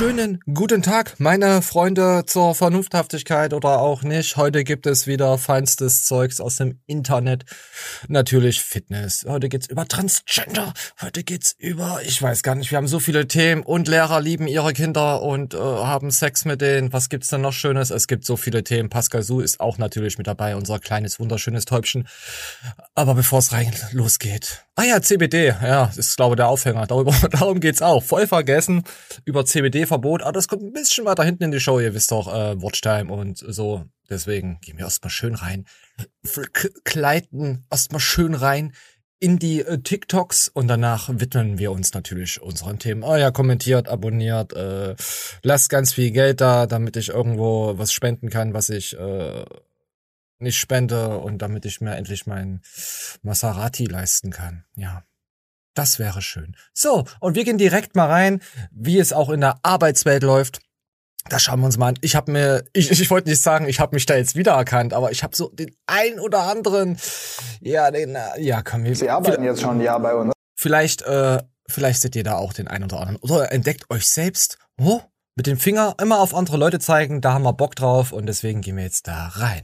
Wunderschönen guten Tag, meine Freunde zur Vernunfthaftigkeit oder auch nicht. Heute gibt es wieder feinstes Zeugs aus dem Internet. Natürlich Fitness. Heute geht's über Transgender. Heute geht's über, ich weiß gar nicht, wir haben so viele Themen und Lehrer lieben ihre Kinder und äh, haben Sex mit denen. Was gibt's denn noch Schönes? Es gibt so viele Themen. Pascal Su ist auch natürlich mit dabei, unser kleines, wunderschönes Täubchen. Aber bevor es rein losgeht. Ah ja, CBD. Ja, ist glaube der Aufhänger. Darüber, darum geht's auch. Voll vergessen über CBD-Verbot. Aber das kommt ein bisschen weiter hinten in die Show. Ihr wisst doch, äh, Watchtime und so. Deswegen gehen wir erstmal schön rein. Kleiden erstmal schön rein in die äh, TikToks und danach widmen wir uns natürlich unseren Themen. Oh ja, kommentiert, abonniert, äh, lasst ganz viel Geld da, damit ich irgendwo was spenden kann, was ich äh, nicht spende und damit ich mir endlich mein Maserati leisten kann. Ja. Das wäre schön. So, und wir gehen direkt mal rein, wie es auch in der Arbeitswelt läuft. Da schauen wir uns mal an. Ich habe mir, ich, ich wollte nicht sagen, ich habe mich da jetzt wiedererkannt, aber ich habe so den ein oder anderen, ja, den, ja, komm, wir, Sie arbeiten jetzt schon ein Jahr bei uns. Vielleicht, äh, vielleicht seht ihr da auch den ein oder anderen. Oder entdeckt euch selbst. Oh, mit dem Finger immer auf andere Leute zeigen, da haben wir Bock drauf und deswegen gehen wir jetzt da rein.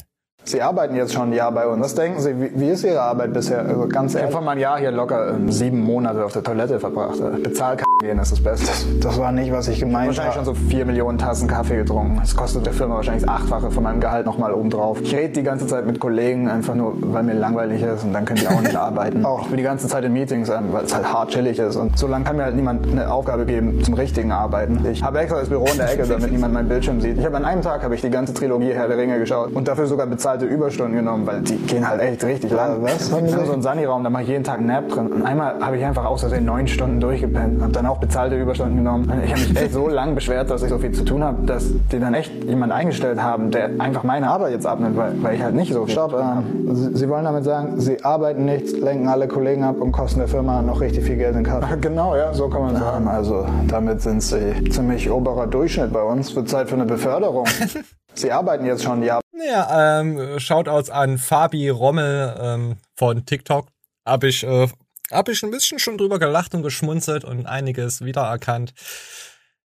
Sie arbeiten jetzt schon ein Jahr bei uns. Was denken Sie, wie, wie ist Ihre Arbeit bisher? Also ganz ehrlich. Ich habe mein Jahr hier locker ähm, sieben Monate auf der Toilette verbracht. Äh, Bezahl gehen ist das Beste. Das, das war nicht, was ich gemeint habe. Wahrscheinlich schon so vier Millionen Tassen Kaffee getrunken. Das kostet der Firma wahrscheinlich das Achtfache von meinem Gehalt nochmal obendrauf. Ich rede die ganze Zeit mit Kollegen, einfach nur, weil mir langweilig ist und dann können die auch nicht arbeiten. Auch für die ganze Zeit in Meetings, weil es halt hart chillig ist. Und so lange kann mir halt niemand eine Aufgabe geben zum richtigen Arbeiten. Ich habe extra das Büro in der Ecke, damit niemand meinen Bildschirm sieht. Ich habe an einem Tag habe ich die ganze Trilogie Herr der Ringe geschaut und dafür sogar bezahlte Überstunden genommen weil die gehen halt echt richtig lang. Was? Wir haben so einen Sunny-Raum, da mache ich jeden Tag einen Nap drin. Und einmal habe ich einfach aus Versehen neun Stunden durchgepennt, habe dann auch bezahlte Überstunden genommen. Ich habe mich echt so lang beschwert, dass ich so viel zu tun habe, dass die dann echt jemanden eingestellt haben, der einfach meine Arbeit jetzt abnimmt, weil, weil ich halt nicht so viel Stopp, äh, Sie, Sie wollen damit sagen, Sie arbeiten nichts, lenken alle Kollegen ab und kosten der Firma noch richtig viel Geld in Kasse. Genau, ja, so kann man sagen. Also damit sind Sie ziemlich oberer Durchschnitt bei uns. Wird Zeit für eine Beförderung. Sie arbeiten jetzt schon ja. Ja, ähm, Shoutouts an Fabi Rommel ähm, von TikTok. Hab ich, äh, hab ich ein bisschen schon drüber gelacht und geschmunzelt und einiges wiedererkannt.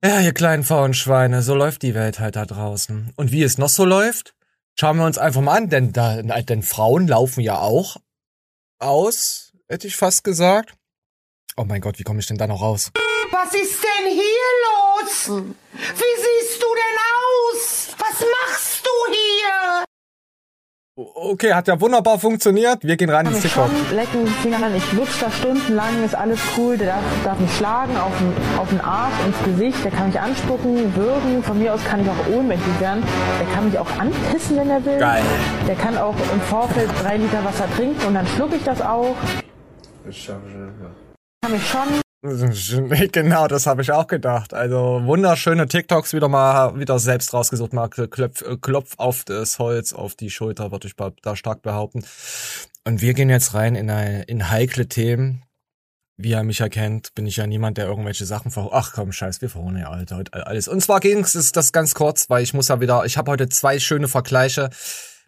Ja, ihr kleinen faulen Schweine, so läuft die Welt halt da draußen. Und wie es noch so läuft, schauen wir uns einfach mal an, denn, da, denn Frauen laufen ja auch aus, hätte ich fast gesagt. Oh mein Gott, wie komme ich denn da noch raus? Was ist denn hier los? Wie siehst du denn aus? Was machst du hier? Okay, hat ja wunderbar funktioniert. Wir gehen rein ins TikTok. Schon lecken Fingern, ich lutsch da stundenlang, ist alles cool. Der darf, darf mich schlagen auf den, auf den Arsch, ins Gesicht. Der kann mich anspucken, würgen. Von mir aus kann ich auch ohnmächtig werden. Der kann mich auch anpissen, wenn er will. Geil. Der kann auch im Vorfeld drei Liter Wasser trinken und dann schlucke ich das auch. Ich schaffe Kann mich schon Genau, das habe ich auch gedacht. Also wunderschöne TikToks wieder mal wieder selbst rausgesucht. Mal klopf, klopf auf das Holz, auf die Schulter, würde ich da stark behaupten. Und wir gehen jetzt rein in, eine, in heikle Themen. Wie ihr mich erkennt, bin ich ja niemand, der irgendwelche Sachen ver... Ach komm, scheiß, wir verholen ja Alter, alles. Und zwar ging es das ganz kurz, weil ich muss ja wieder... Ich habe heute zwei schöne Vergleiche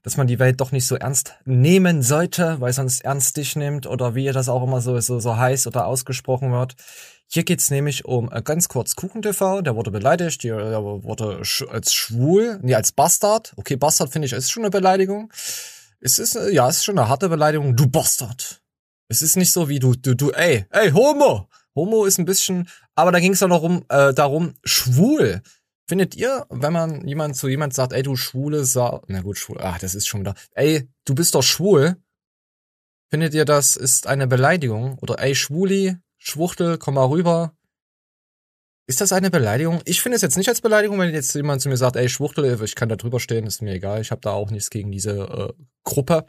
dass man die Welt doch nicht so ernst nehmen sollte, weil sonst ernst dich nimmt oder wie das auch immer so, so, so heiß oder ausgesprochen wird. Hier geht's nämlich um äh, ganz kurz KuchenTV, der wurde beleidigt, der wurde sch als schwul, nee, als Bastard. Okay, Bastard finde ich ist schon eine Beleidigung. Es ist, äh, ja, es ist schon eine harte Beleidigung. Du Bastard. Es ist nicht so wie du, du, du, ey, ey, Homo. Homo ist ein bisschen, aber da ging es doch noch um, äh, darum, schwul. Findet ihr, wenn man jemand zu jemand sagt, ey, du schwule Sau, na gut, schwul, ach, das ist schon wieder, ey, du bist doch schwul, findet ihr, das ist eine Beleidigung? Oder ey, Schwuli, Schwuchtel, komm mal rüber. Ist das eine Beleidigung? Ich finde es jetzt nicht als Beleidigung, wenn jetzt jemand zu mir sagt, ey, Schwuchtel, ich kann da drüber stehen, ist mir egal, ich habe da auch nichts gegen diese äh, Gruppe.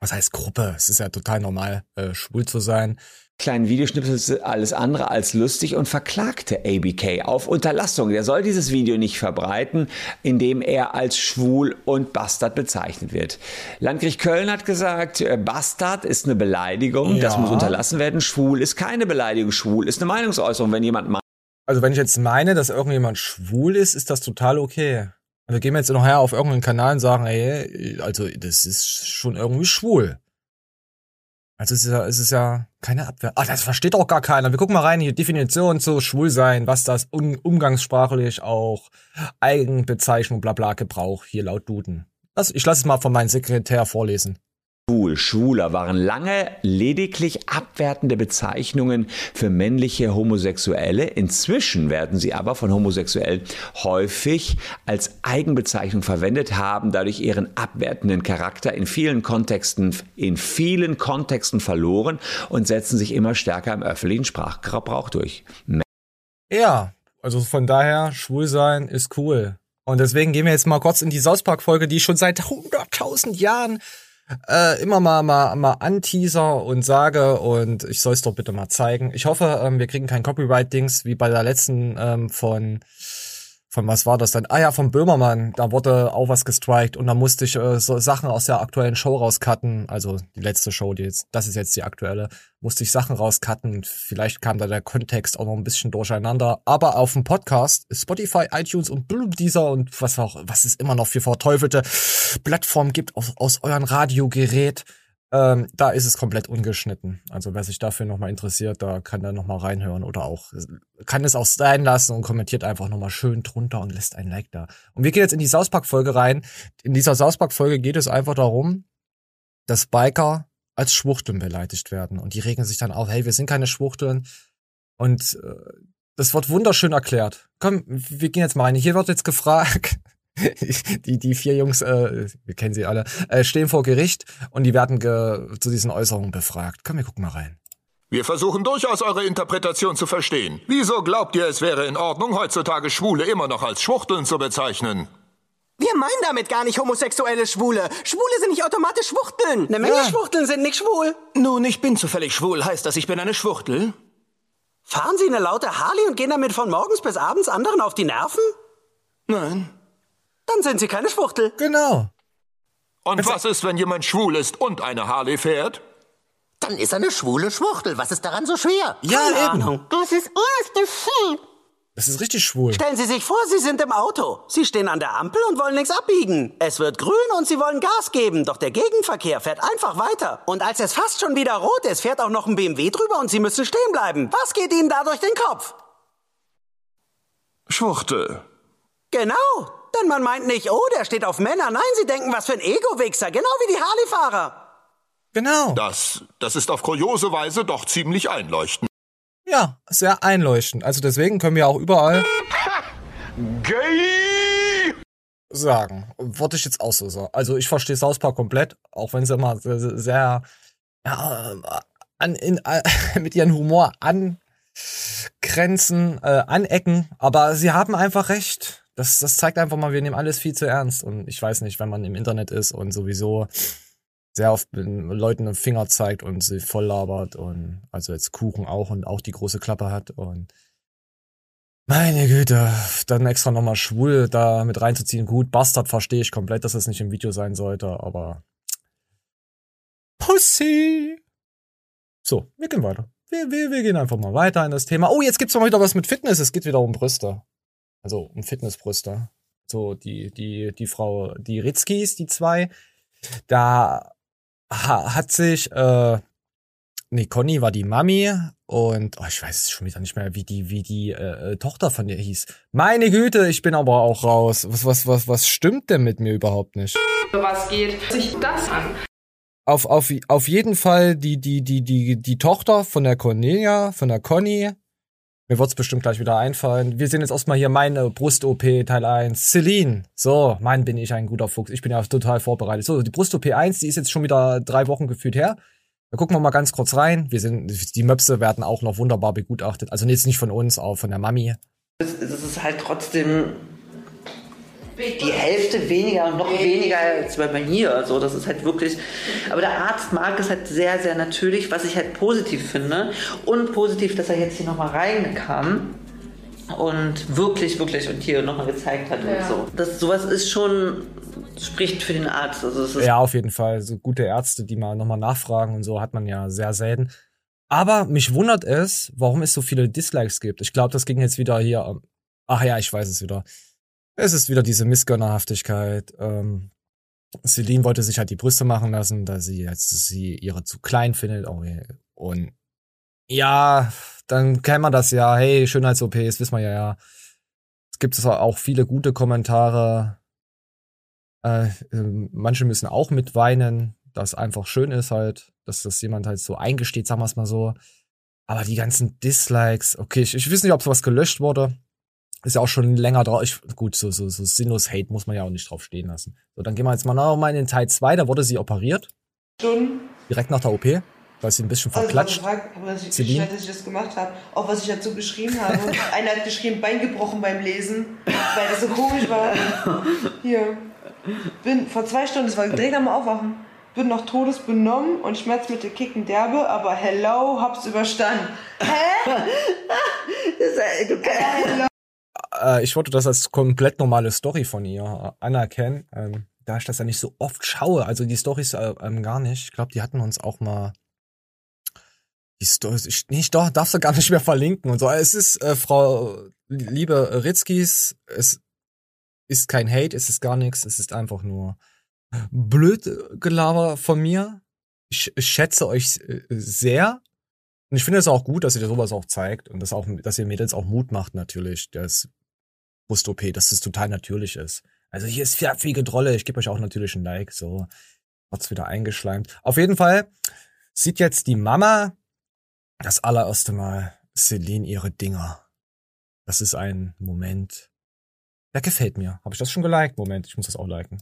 Was heißt Gruppe? Es ist ja total normal, äh, schwul zu sein kleinen Videoschnipsel alles andere als lustig und verklagte ABK auf Unterlassung. Der soll dieses Video nicht verbreiten, indem er als schwul und Bastard bezeichnet wird. Landgericht Köln hat gesagt, äh, Bastard ist eine Beleidigung, ja. das muss unterlassen werden. Schwul ist keine Beleidigung, schwul ist eine Meinungsäußerung, wenn jemand meint. Also wenn ich jetzt meine, dass irgendjemand schwul ist, ist das total okay. Also gehen wir jetzt nachher auf irgendeinen Kanal und sagen, ey, also das ist schon irgendwie schwul. Also es ist ja, es ist ja keine Abwehr. Ah, das versteht auch gar keiner. Wir gucken mal rein, hier Definition zu Schwulsein, was das um, umgangssprachlich auch Eigenbezeichnung, bla bla Gebrauch, hier laut Duden. Also ich lasse es mal von meinem Sekretär vorlesen. Schwul, Schwuler waren lange lediglich abwertende Bezeichnungen für männliche Homosexuelle. Inzwischen werden sie aber von Homosexuellen häufig als Eigenbezeichnung verwendet, haben dadurch ihren abwertenden Charakter in vielen Kontexten, in vielen Kontexten verloren und setzen sich immer stärker im öffentlichen Sprachgebrauch durch. Ja, also von daher, schwul sein ist cool. Und deswegen gehen wir jetzt mal kurz in die South Park Folge, die schon seit 100.000 Jahren äh, immer mal, mal, mal anteaser und sage und ich soll es doch bitte mal zeigen. Ich hoffe, ähm, wir kriegen kein Copyright-Dings wie bei der letzten ähm, von von was war das denn? Ah ja, vom Böhmermann. Da wurde auch was gestrikt und da musste ich äh, so Sachen aus der aktuellen Show rauscutten. Also die letzte Show, die jetzt, das ist jetzt die aktuelle, musste ich Sachen rauscutten. Vielleicht kam da der Kontext auch noch ein bisschen durcheinander. Aber auf dem Podcast, Spotify, iTunes und dieser und was auch, was es immer noch für verteufelte Plattformen gibt aus, aus euren Radiogerät ähm, da ist es komplett ungeschnitten. Also wer sich dafür nochmal interessiert, da kann da nochmal reinhören oder auch kann es auch sein lassen und kommentiert einfach nochmal schön drunter und lässt ein Like da. Und wir gehen jetzt in die Sauspack-Folge rein. In dieser Sauspack-Folge geht es einfach darum, dass Biker als Schwuchteln beleidigt werden. Und die regen sich dann auf, hey, wir sind keine Schwuchteln. Und äh, das wird wunderschön erklärt. Komm, wir gehen jetzt mal rein. Hier wird jetzt gefragt, die, die vier Jungs, äh, wir kennen sie alle, äh, stehen vor Gericht und die werden ge zu diesen Äußerungen befragt. Komm, wir gucken mal rein. Wir versuchen durchaus eure Interpretation zu verstehen. Wieso glaubt ihr, es wäre in Ordnung, heutzutage Schwule immer noch als Schwuchteln zu bezeichnen? Wir meinen damit gar nicht homosexuelle Schwule. Schwule sind nicht automatisch Schwuchteln. Eine Menge ja. Schwuchteln sind nicht schwul. Nun, ich bin zufällig schwul. Heißt das, ich bin eine Schwuchtel? Fahren Sie eine laute Harley und gehen damit von morgens bis abends anderen auf die Nerven? Nein. Dann sind Sie keine Schwuchtel. Genau. Und was ist, wenn jemand schwul ist und eine Harley fährt? Dann ist er eine schwule Schwuchtel. Was ist daran so schwer? Ja, Keine eben. Ahnung. Das ist ursgefühl. Das ist richtig schwul. Stellen Sie sich vor, Sie sind im Auto. Sie stehen an der Ampel und wollen nichts abbiegen. Es wird grün und Sie wollen Gas geben, doch der Gegenverkehr fährt einfach weiter. Und als es fast schon wieder rot ist, fährt auch noch ein BMW drüber und Sie müssen stehen bleiben. Was geht Ihnen da durch den Kopf? Schwuchtel. Genau. Denn man meint nicht, oh, der steht auf Männer. Nein, sie denken, was für ein Ego-Wichser. Genau wie die Harley-Fahrer. Genau. Das, das ist auf kuriose Weise doch ziemlich einleuchtend. Ja, sehr einleuchtend. Also deswegen können wir auch überall Gay sagen. Wollte ich jetzt auch so sagen. Also ich verstehe South Park komplett, auch wenn sie immer sehr, sehr ja, an, in, äh, mit ihrem Humor angrenzen, äh, anecken. Aber sie haben einfach recht das, das zeigt einfach mal, wir nehmen alles viel zu ernst. Und ich weiß nicht, wenn man im Internet ist und sowieso sehr oft Leuten einen Finger zeigt und sie voll labert und also jetzt Kuchen auch und auch die große Klappe hat und meine Güte, dann extra nochmal schwul da mit reinzuziehen. Gut, Bastard verstehe ich komplett, dass das nicht im Video sein sollte, aber Pussy. So, wir gehen weiter. Wir, wir, wir gehen einfach mal weiter in das Thema. Oh, jetzt gibt's noch wieder was mit Fitness. Es geht wieder um Brüste also um Fitnessbrüste. So, die, die, die Frau, die Ritzkis, die zwei, da ha, hat sich, äh, nee, Conny war die Mami und oh, ich weiß schon wieder nicht mehr, wie die, wie die äh, äh, Tochter von ihr hieß. Meine Güte, ich bin aber auch raus. Was, was, was, was stimmt denn mit mir überhaupt nicht? Was geht sich das an? Auf, auf, auf jeden Fall die, die, die, die, die Tochter von der Cornelia, von der Conny, mir wird's bestimmt gleich wieder einfallen. Wir sehen jetzt erstmal hier meine Brust-OP Teil 1. Celine. So, mein bin ich ein guter Fuchs. Ich bin ja total vorbereitet. So, die Brust-OP 1, die ist jetzt schon wieder drei Wochen gefühlt her. Da gucken wir mal ganz kurz rein. Wir sind, die Möpse werden auch noch wunderbar begutachtet. Also jetzt nicht von uns, aber von der Mami. Es ist halt trotzdem die Hälfte weniger und noch weniger als bei mir. Also das ist halt wirklich. Aber der Arzt mag es halt sehr, sehr natürlich, was ich halt positiv finde. Und positiv, dass er jetzt hier nochmal reinkam und wirklich, wirklich und hier nochmal gezeigt hat ja. und so. Das, sowas ist schon, spricht für den Arzt. Also ja, auf jeden Fall. So gute Ärzte, die mal nochmal nachfragen und so, hat man ja sehr selten. Aber mich wundert es, warum es so viele Dislikes gibt. Ich glaube, das ging jetzt wieder hier. Ach ja, ich weiß es wieder. Es ist wieder diese Missgönnerhaftigkeit. Ähm, Celine wollte sich halt die Brüste machen lassen, da sie jetzt sie ihre zu klein findet. Oh, und ja, dann kennt man das ja. Hey, Schönheits-OPs, wissen wir ja, ja. Es gibt auch viele gute Kommentare. Äh, ähm, manche müssen auch mitweinen, dass einfach schön ist halt, dass das jemand halt so eingesteht, sagen wir es mal so. Aber die ganzen Dislikes, okay, ich, ich weiß nicht, ob sowas gelöscht wurde. Ist ja auch schon länger drauf. Ich, gut, so, so, so sinnlos Hate muss man ja auch nicht drauf stehen lassen. So, dann gehen wir jetzt mal noch mal in den Teil 2, da wurde sie operiert. Stunden. Direkt nach der OP, weil sie ein bisschen verklatscht. Also, ich, wie dass ich das gemacht habe, auch was ich dazu geschrieben habe. Einer hat geschrieben, Bein gebrochen beim Lesen, weil das so komisch war. Hier. Bin vor zwei Stunden, das war direkt am Aufwachen bin noch todesbenommen und Schmerzmittel kicken derbe, aber hello, hab's überstanden. Hä? das, du, hello. Äh, ich wollte das als komplett normale Story von ihr anerkennen, ähm, da ich das ja nicht so oft schaue. Also die Storys äh, ähm, gar nicht. Ich glaube, die hatten uns auch mal die Storys, ich, nee, ich darf, darf sie gar nicht mehr verlinken und so. Es ist, äh, Frau liebe Ritzkis, es ist kein Hate, es ist gar nichts, es ist einfach nur blöd Gelaber von mir. Ich, ich schätze euch äh, sehr. Und ich finde es auch gut, dass ihr sowas auch zeigt und dass auch, dass ihr Mädels auch Mut macht natürlich, das Brust-OP, dass es total natürlich ist. Also hier ist viel Drolle, ich gebe euch auch natürlich ein Like, so hat's wieder eingeschleimt. Auf jeden Fall sieht jetzt die Mama das allererste Mal Celine ihre Dinger. Das ist ein Moment, der gefällt mir. Habe ich das schon geliked? Moment, ich muss das auch liken.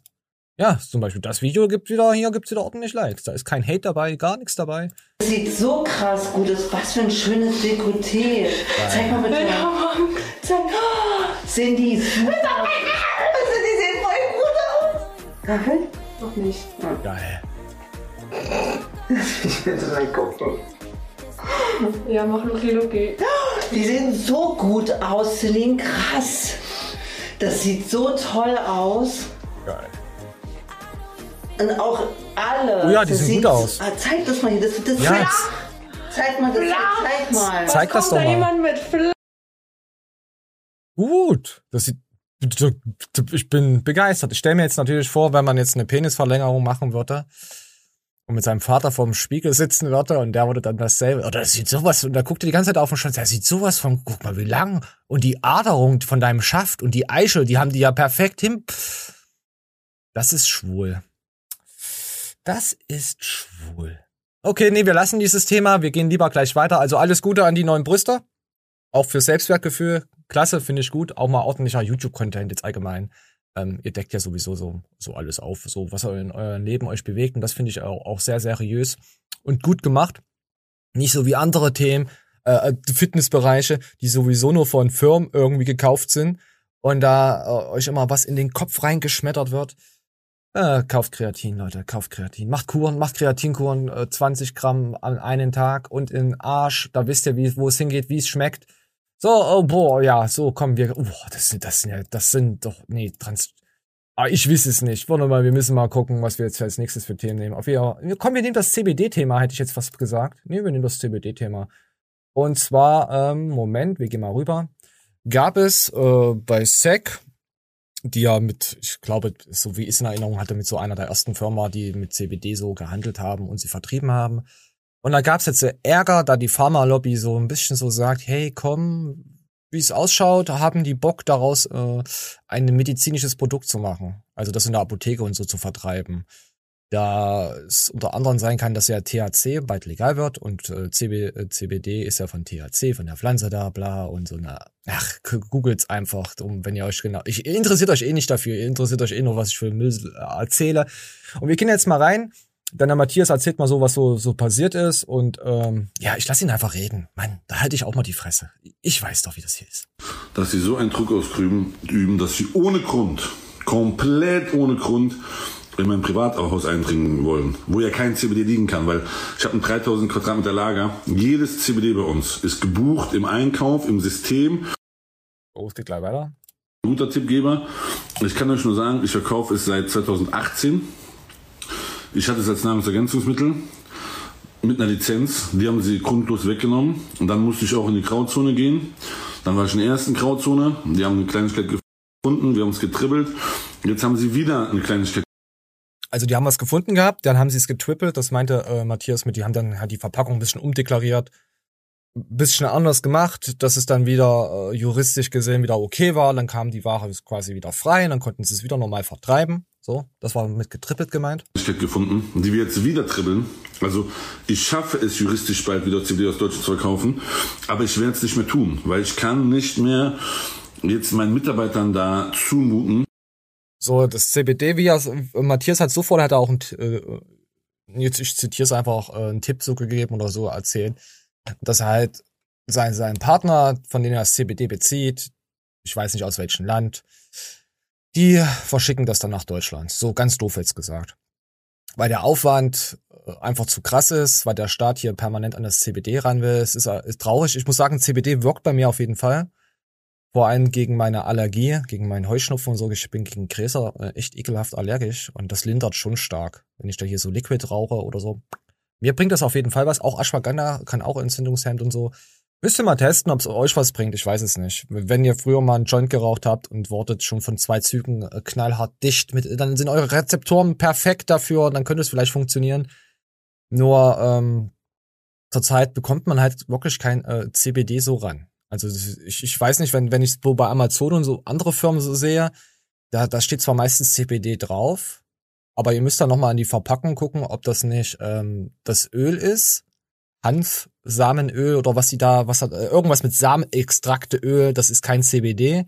Ja, zum Beispiel das Video gibt wieder, hier gibt's wieder ordentlich Likes. Da ist kein Hate dabei, gar nichts dabei. Das sieht so krass gut aus. Was für ein schönes Dekolleté. Zeig mal bitte. Zeig. Oh, Cindy, super. Also, die sehen voll gut aus. Gaffel? Noch nicht. Ja. Geil. ich will das reingucken. Ja, mach Luki Luki. Die sehen so gut aus, Celine. Krass. Das sieht so toll aus. Geil. Und auch alle. Oh ja, die sehen gut aus. Ah, zeig das mal hier. Das, das ja, Zeig mal das. Zeig mal. Zeig das doch mal. jemand mit Fl Gut. Das sieht. Ich bin begeistert. Ich stelle mir jetzt natürlich vor, wenn man jetzt eine Penisverlängerung machen würde und mit seinem Vater vorm Spiegel sitzen würde und der würde dann dasselbe. Oder das sieht sowas, und da guckt er die ganze Zeit auf und schaut, der sieht sowas von, guck mal, wie lang. Und die Aderung von deinem Schaft und die Eichel, die haben die ja perfekt hin. Das ist schwul. Das ist schwul. Okay, nee, wir lassen dieses Thema. Wir gehen lieber gleich weiter. Also alles Gute an die neuen Brüste. Auch für Selbstwertgefühl. Klasse, finde ich gut. Auch mal ordentlicher YouTube-Content jetzt allgemein. Ähm, ihr deckt ja sowieso so, so alles auf, so was in eurem Leben euch bewegt. Und das finde ich auch, auch sehr seriös und gut gemacht. Nicht so wie andere Themen, äh, Fitnessbereiche, die sowieso nur von Firmen irgendwie gekauft sind und da äh, euch immer was in den Kopf reingeschmettert wird. Äh, kauft Kreatin, Leute, kauft Kreatin. Macht Kuren, macht Kreatinkuren, äh, 20 Gramm an einen Tag und in Arsch. Da wisst ihr, wie, wo es hingeht, wie es schmeckt. So, oh, boah, ja, so kommen wir. Oh, das sind, das sind ja, das sind doch, nee, trans. Ah, ich weiß es nicht. Warte mal, wir müssen mal gucken, was wir jetzt als nächstes für Themen nehmen. Auf jeden Fall, komm, wir nehmen das CBD-Thema, hätte ich jetzt fast gesagt. Nee, wir nehmen das CBD-Thema. Und zwar, ähm, Moment, wir gehen mal rüber. Gab es äh, bei SEC die ja mit, ich glaube, so wie ich es in Erinnerung hatte, mit so einer der ersten Firma, die mit CBD so gehandelt haben und sie vertrieben haben. Und da gab es jetzt Ärger, da die Pharma-Lobby so ein bisschen so sagt, hey, komm, wie es ausschaut, haben die Bock daraus äh, ein medizinisches Produkt zu machen. Also das in der Apotheke und so zu vertreiben da es unter anderem sein kann, dass ja THC bald legal wird und äh, CB, äh, CBD ist ja von THC, von der Pflanze da, bla und so eine. Ach, googelt's einfach, um, wenn ihr euch genau. Ich interessiert euch eh nicht dafür, ihr interessiert euch eh nur, was ich für Müll äh, erzähle. Und wir gehen jetzt mal rein. Dann der Matthias erzählt mal so, was so, so passiert ist. Und ähm, ja, ich lasse ihn einfach reden. Mann, da halte ich auch mal die Fresse. Ich weiß doch, wie das hier ist. Dass sie so einen Druck ausüben, üben, dass sie ohne Grund, komplett ohne Grund, in mein Privathaus eindringen wollen, wo ja kein CBD liegen kann, weil ich habe ein 3000 Quadratmeter Lager. Jedes CBD bei uns ist gebucht im Einkauf, im System. Oh, es geht gleich weiter. Guter Tippgeber. Ich kann euch nur sagen, ich verkaufe es seit 2018. Ich hatte es als Nahrungsergänzungsmittel mit einer Lizenz. Die haben sie grundlos weggenommen. Und dann musste ich auch in die Grauzone gehen. Dann war ich in der ersten Grauzone. Die haben eine Kleinigkeit gefunden. Wir haben es getribbelt. Jetzt haben sie wieder eine Kleinigkeit Also die haben was gefunden gehabt, dann haben sie es getrippelt, das meinte äh, Matthias mit, die haben dann halt die Verpackung ein bisschen umdeklariert, ein bisschen anders gemacht, dass es dann wieder äh, juristisch gesehen wieder okay war, dann kam die Ware quasi wieder frei, dann konnten sie es wieder normal vertreiben. So, das war mit getrippelt gemeint. gefunden, die wir jetzt wieder trippeln. Also ich schaffe es juristisch bald wieder CD aus Deutschland zu verkaufen, aber ich werde es nicht mehr tun, weil ich kann nicht mehr jetzt meinen Mitarbeitern da zumuten. So, das CBD, wie er, Matthias hat sofort, hat er auch ein, äh, jetzt ich zitiere es einfach, äh, einen Tipp so gegeben oder so erzählt, dass er halt sein, sein Partner, von dem er das CBD bezieht, ich weiß nicht aus welchem Land, die verschicken das dann nach Deutschland. So ganz doof jetzt gesagt. Weil der Aufwand äh, einfach zu krass ist, weil der Staat hier permanent an das CBD ran will. Es ist, äh, ist traurig. Ich muss sagen, CBD wirkt bei mir auf jeden Fall. Vor allem gegen meine Allergie, gegen meinen Heuschnupfen und so. Ich bin gegen Gräser äh, echt ekelhaft allergisch und das lindert schon stark, wenn ich da hier so Liquid rauche oder so. Mir bringt das auf jeden Fall was. Auch Ashwagandha kann auch Entzündungshemd und so. Müsst ihr mal testen, ob es euch was bringt. Ich weiß es nicht. Wenn ihr früher mal einen Joint geraucht habt und wortet schon von zwei Zügen äh, knallhart dicht, mit, dann sind eure Rezeptoren perfekt dafür. Dann könnte es vielleicht funktionieren. Nur ähm, zurzeit bekommt man halt wirklich kein äh, CBD so ran. Also ich, ich weiß nicht, wenn wenn ich es bei Amazon und so andere Firmen so sehe, da da steht zwar meistens CBD drauf, aber ihr müsst da noch mal an die Verpackung gucken, ob das nicht ähm, das Öl ist Hanfsamenöl oder was sie da, was hat, äh, irgendwas mit Samenextrakteöl, das ist kein CBD.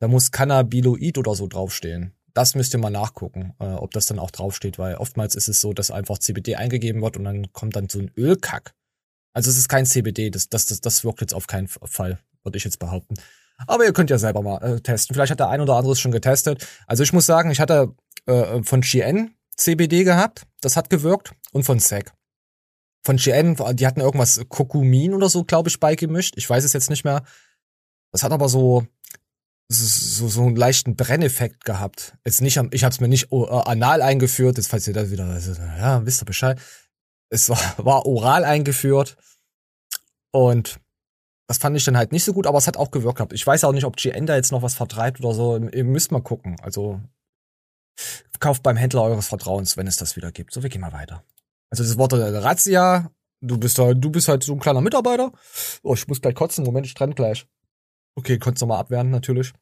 Da muss Cannabiloid oder so draufstehen. Das müsst ihr mal nachgucken, äh, ob das dann auch draufsteht, weil oftmals ist es so, dass einfach CBD eingegeben wird und dann kommt dann so ein Ölkack. Also es ist kein CBD, das, das, das, das wirkt jetzt auf keinen Fall, würde ich jetzt behaupten. Aber ihr könnt ja selber mal äh, testen. Vielleicht hat der ein oder andere es schon getestet. Also ich muss sagen, ich hatte äh, von GN CBD gehabt, das hat gewirkt, und von SEC von GN, die hatten irgendwas Kokumin oder so, glaube ich, beigemischt. Ich weiß es jetzt nicht mehr. Das hat aber so so, so einen leichten Brenneffekt gehabt. Jetzt nicht, ich habe es mir nicht uh, anal eingeführt, jetzt falls ihr da wieder, ja, wisst ihr Bescheid. Es war, war oral eingeführt und das fand ich dann halt nicht so gut, aber es hat auch gewirkt gehabt. Ich weiß auch nicht, ob GN da jetzt noch was vertreibt oder so. Ihr müsst mal gucken. Also kauft beim Händler eures Vertrauens, wenn es das wieder gibt. So, wir gehen mal weiter. Also das Wort der Razzia, du bist da, du bist halt so ein kleiner Mitarbeiter. Oh, ich muss gleich kotzen, Moment, ich trenne gleich. Okay, konntest nochmal abwehren, natürlich.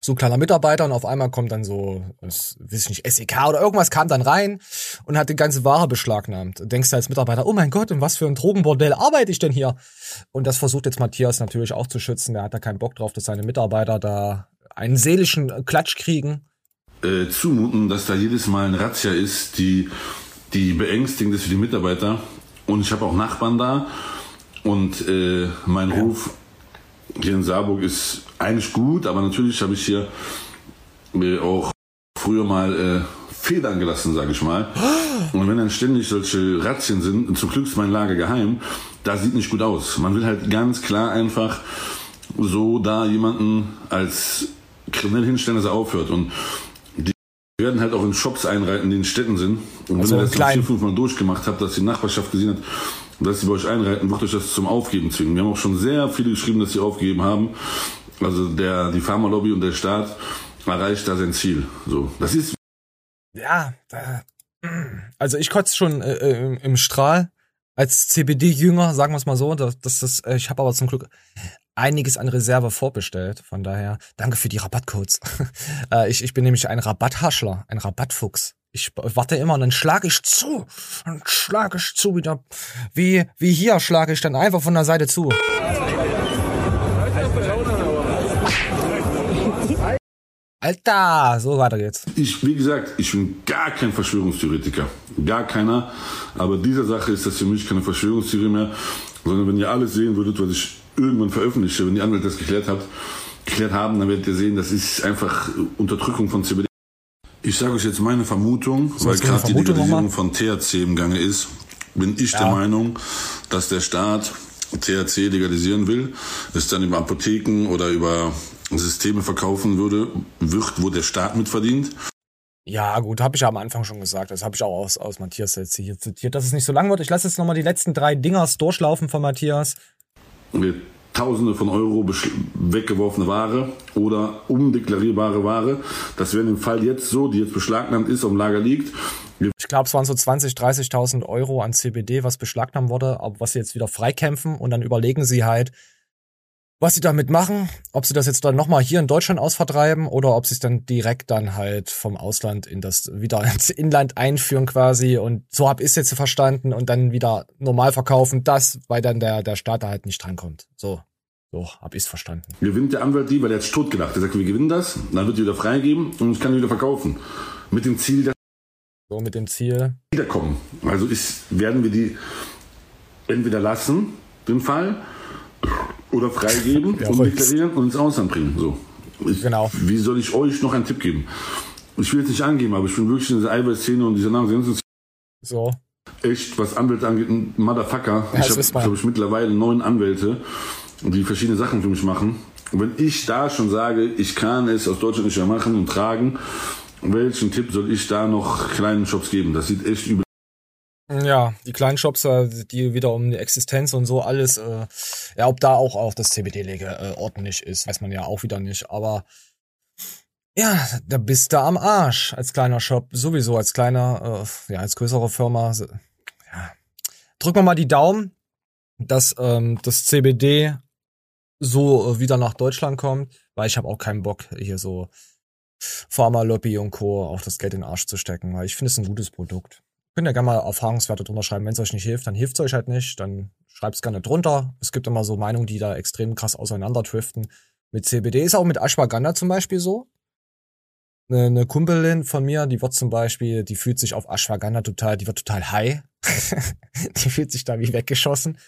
So ein kleiner Mitarbeiter und auf einmal kommt dann so, das, weiß ich nicht, SEK oder irgendwas kam dann rein und hat die ganze Ware beschlagnahmt. denkst du als Mitarbeiter, oh mein Gott, in was für ein Drogenbordell arbeite ich denn hier? Und das versucht jetzt Matthias natürlich auch zu schützen. Der hat da keinen Bock drauf, dass seine Mitarbeiter da einen seelischen Klatsch kriegen. Äh, zumuten, dass da jedes Mal ein Razzia ist, die die beängstigend ist für die Mitarbeiter. Und ich habe auch Nachbarn da. Und äh, mein ja. Ruf hier in Saarburg ist eigentlich gut, aber natürlich habe ich hier äh, auch früher mal äh, Federn gelassen, sage ich mal. Und wenn dann ständig solche Razzien sind, zum Glück ist mein Lager geheim, das sieht nicht gut aus. Man will halt ganz klar einfach so da jemanden als kriminell hinstellen, dass er aufhört. Und wir werden halt auch in Shops einreiten, die in Städten sind. Und also wenn ihr das vier, fünf Mal durchgemacht habt, dass die Nachbarschaft gesehen hat, dass sie bei euch einreiten, wird euch das zum Aufgeben zwingen. Wir haben auch schon sehr viele geschrieben, dass sie aufgegeben haben. Also der, die Pharmalobby und der Staat erreicht da sein Ziel. So, das ist. Ja, also ich kotze schon äh, äh im Strahl als CBD-Jünger, sagen wir es mal so. Das, das, das, äh, ich habe aber zum Glück einiges an Reserve vorbestellt. Von daher, danke für die Rabattcodes. Äh, ich, ich bin nämlich ein Rabatthaschler, ein Rabattfuchs. Ich warte immer und dann schlage ich zu. Dann schlage ich zu wieder. Wie, wie hier schlage ich dann einfach von der Seite zu. Alter, so weiter geht's. Ich, wie gesagt, ich bin gar kein Verschwörungstheoretiker. Gar keiner. Aber diese Sache ist das für mich keine Verschwörungstheorie mehr. Sondern wenn ihr alles sehen würdet, was ich irgendwann veröffentliche, wenn die Anwälte das geklärt, hat, geklärt haben, dann werdet ihr sehen, das ist einfach Unterdrückung von CBD. Ich sage euch jetzt meine Vermutung, so, weil gerade die Legalisierung von THC im Gange ist, bin ich ja. der Meinung, dass der Staat THC legalisieren will, es dann über Apotheken oder über Systeme verkaufen würde, wird, wo der Staat mitverdient. Ja, gut, habe ich ja am Anfang schon gesagt. Das habe ich auch aus, aus Matthias jetzt hier zitiert, dass es nicht so lang wird. Ich lasse jetzt nochmal die letzten drei Dingers durchlaufen von Matthias. Tausende von Euro weggeworfene Ware oder undeklarierbare Ware. Das wäre im Fall jetzt so, die jetzt beschlagnahmt ist, am Lager liegt glaube, es waren so 20, 30.000 Euro an CBD, was beschlagnahmt wurde, aber was sie jetzt wieder freikämpfen und dann überlegen sie halt, was sie damit machen, ob sie das jetzt dann nochmal hier in Deutschland ausvertreiben oder ob sie es dann direkt dann halt vom Ausland in das wieder ins Inland einführen quasi und so hab ich es jetzt verstanden und dann wieder normal verkaufen, das, weil dann der, der Staat da halt nicht drankommt. So. So, hab ich's verstanden. Gewinnt der Anwalt die, weil er hat tot gedacht. Er sagt, wir gewinnen das, dann wird die wieder freigeben und ich kann die wieder verkaufen. Mit dem Ziel, dass so mit dem Ziel wiederkommen. Also ist, werden wir die entweder lassen, den Fall, oder freigeben Ja, und deklarieren und ins Ausland bringen. So. Ich, Genau. Wie soll ich euch noch einen Tipp geben? Ich will jetzt nicht angeben, aber ich bin wirklich in dieser Eiweißszene und dieser Nahrungsergänzungs so. echt, was Anwälte angeht, ein Motherfucker. Ja, ich habe, glaube ich, mittlerweile neun Anwälte, die verschiedene Sachen für mich machen. Und wenn ich da schon sage, ich kann es aus Deutschland nicht mehr machen und tragen, welchen Tipp soll ich da noch kleinen Shops geben? Das sieht echt übel Ja, die kleinen Shops, die wieder um die Existenz und so alles, äh, ja, ob da auch auch das CBD-Lege äh, ordentlich ist, weiß man ja auch wieder nicht. Aber ja, da bist du am Arsch als kleiner Shop, sowieso als kleiner, äh, ja, als größere Firma. Ja. Drücken wir mal die Daumen, dass ähm, das CBD so äh, wieder nach Deutschland kommt, weil ich habe auch keinen Bock, hier so Pharma-Lobby und Co. auch das Geld in den Arsch zu stecken, weil ich finde es ein gutes Produkt. Könnt ihr gerne mal Erfahrungswerte drunter schreiben. Wenn es euch nicht hilft, dann hilft es euch halt nicht. Dann schreibt es gerne drunter. Es gibt immer so Meinungen, die da extrem krass auseinanderdriften. Mit CBD ist auch mit Ashwagandha zum Beispiel so. Eine Kumpelin von mir, die wird zum Beispiel, die fühlt sich auf Ashwagandha total, die wird total high. die fühlt sich da wie weggeschossen.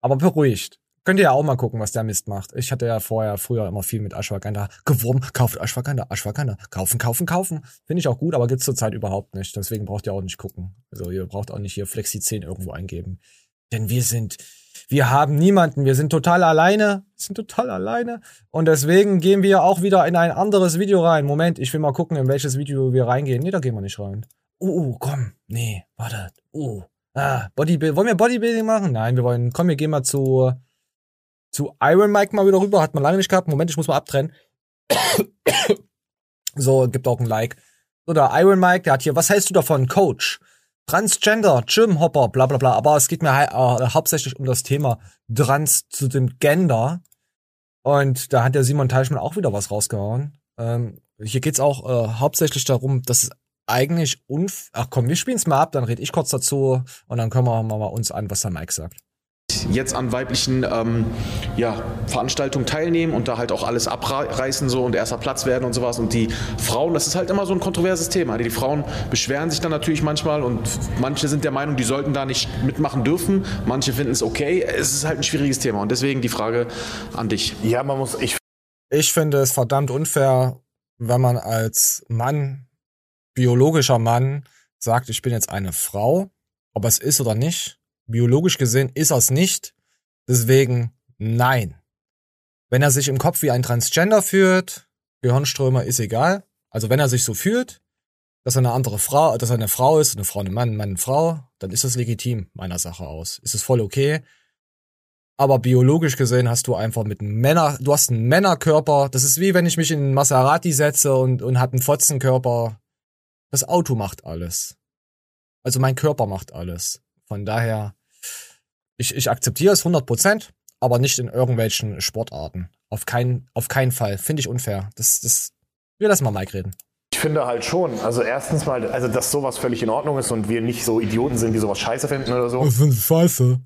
Aber beruhigt. Könnt ihr ja auch mal gucken, was der Mist macht. Ich hatte ja vorher, früher immer viel mit Ashwagandha geworben. Kauft Ashwagandha, Ashwagandha. Kaufen, kaufen, kaufen. Finde ich auch gut, aber gibt's zurzeit überhaupt nicht. Deswegen braucht ihr auch nicht gucken. Also ihr braucht auch nicht hier Flexi 10 irgendwo eingeben. Denn wir sind, wir haben niemanden. Wir sind total alleine. Sind total alleine. Und deswegen gehen wir auch wieder in ein anderes Video rein. Moment, ich will mal gucken, in welches Video wir reingehen. Nee, da gehen wir nicht rein. Uh, uh komm. Nee, warte. Uh. Ah, Bodybuilding. Wollen wir Bodybuilding machen? Nein, wir wollen, komm, wir gehen mal zu, zu Iron Mike mal wieder rüber. Hat man lange nicht gehabt. Moment, ich muss mal abtrennen. so, gibt auch ein Like. So, der Iron Mike, der hat hier, was hältst du davon, Coach? Transgender, Jim Hopper, bla bla bla. Aber es geht mir äh, hauptsächlich um das Thema Trans zu dem Gender. Und da hat der Simon Teichmann auch wieder was rausgehauen. Ähm, hier geht's auch äh, hauptsächlich darum, dass es eigentlich unf... Ach komm, wir spielen's mal ab, dann red ich kurz dazu und dann können wir mal uns an, was der Mike sagt. Jetzt an weiblichen ähm, ja, Veranstaltungen teilnehmen und da halt auch alles abreißen so und erster Platz werden und sowas. Und die Frauen, das ist halt immer so ein kontroverses Thema. Die Frauen beschweren sich dann natürlich manchmal und manche sind der Meinung, die sollten da nicht mitmachen dürfen. Manche finden es okay. Es ist halt ein schwieriges Thema und deswegen die Frage an dich. Ja, man muss, ich Ich finde es verdammt unfair, wenn man als Mann, biologischer Mann, sagt, ich bin jetzt eine Frau, ob es ist oder nicht. Biologisch gesehen ist er es nicht. Deswegen nein. Wenn er sich im Kopf wie ein Transgender fühlt, Gehirnströme ist egal. Also wenn er sich so fühlt, dass er eine andere Frau, dass er eine Frau ist, eine Frau, ein Mann, Mann, eine Frau, dann ist das legitim meiner Sache aus. Ist es voll okay. Aber biologisch gesehen hast du einfach mit Männer, du hast einen Männerkörper. Das ist wie wenn ich mich in Maserati setze und, und hat einen Fotzenkörper. Das Auto macht alles. Also mein Körper macht alles. Von daher, ich, ich akzeptiere es 100%, aber nicht in irgendwelchen Sportarten. Auf keinen, auf keinen Fall. Finde ich unfair. Das, das, wir lassen mal Mike reden. Ich finde halt schon, also erstens mal, also dass sowas völlig in Ordnung ist und wir nicht so Idioten sind, die sowas scheiße finden oder so. sind Scheiße.